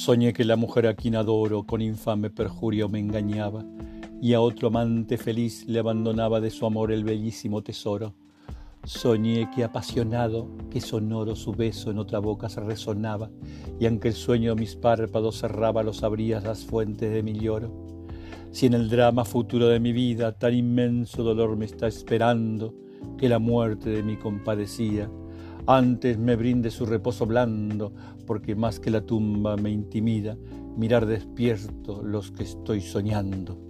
Soñé que la mujer a quien adoro con infame perjurio me engañaba y a otro amante feliz le abandonaba de su amor el bellísimo tesoro. Soñé que apasionado, que sonoro su beso en otra boca se resonaba, y aunque el sueño mis párpados cerraba, los abrías las fuentes de mi lloro. Si en el drama futuro de mi vida tan inmenso dolor me está esperando, que la muerte de mi compadecía, antes me brinde su reposo blando, porque más que la tumba me intimida mirar despierto los que estoy soñando.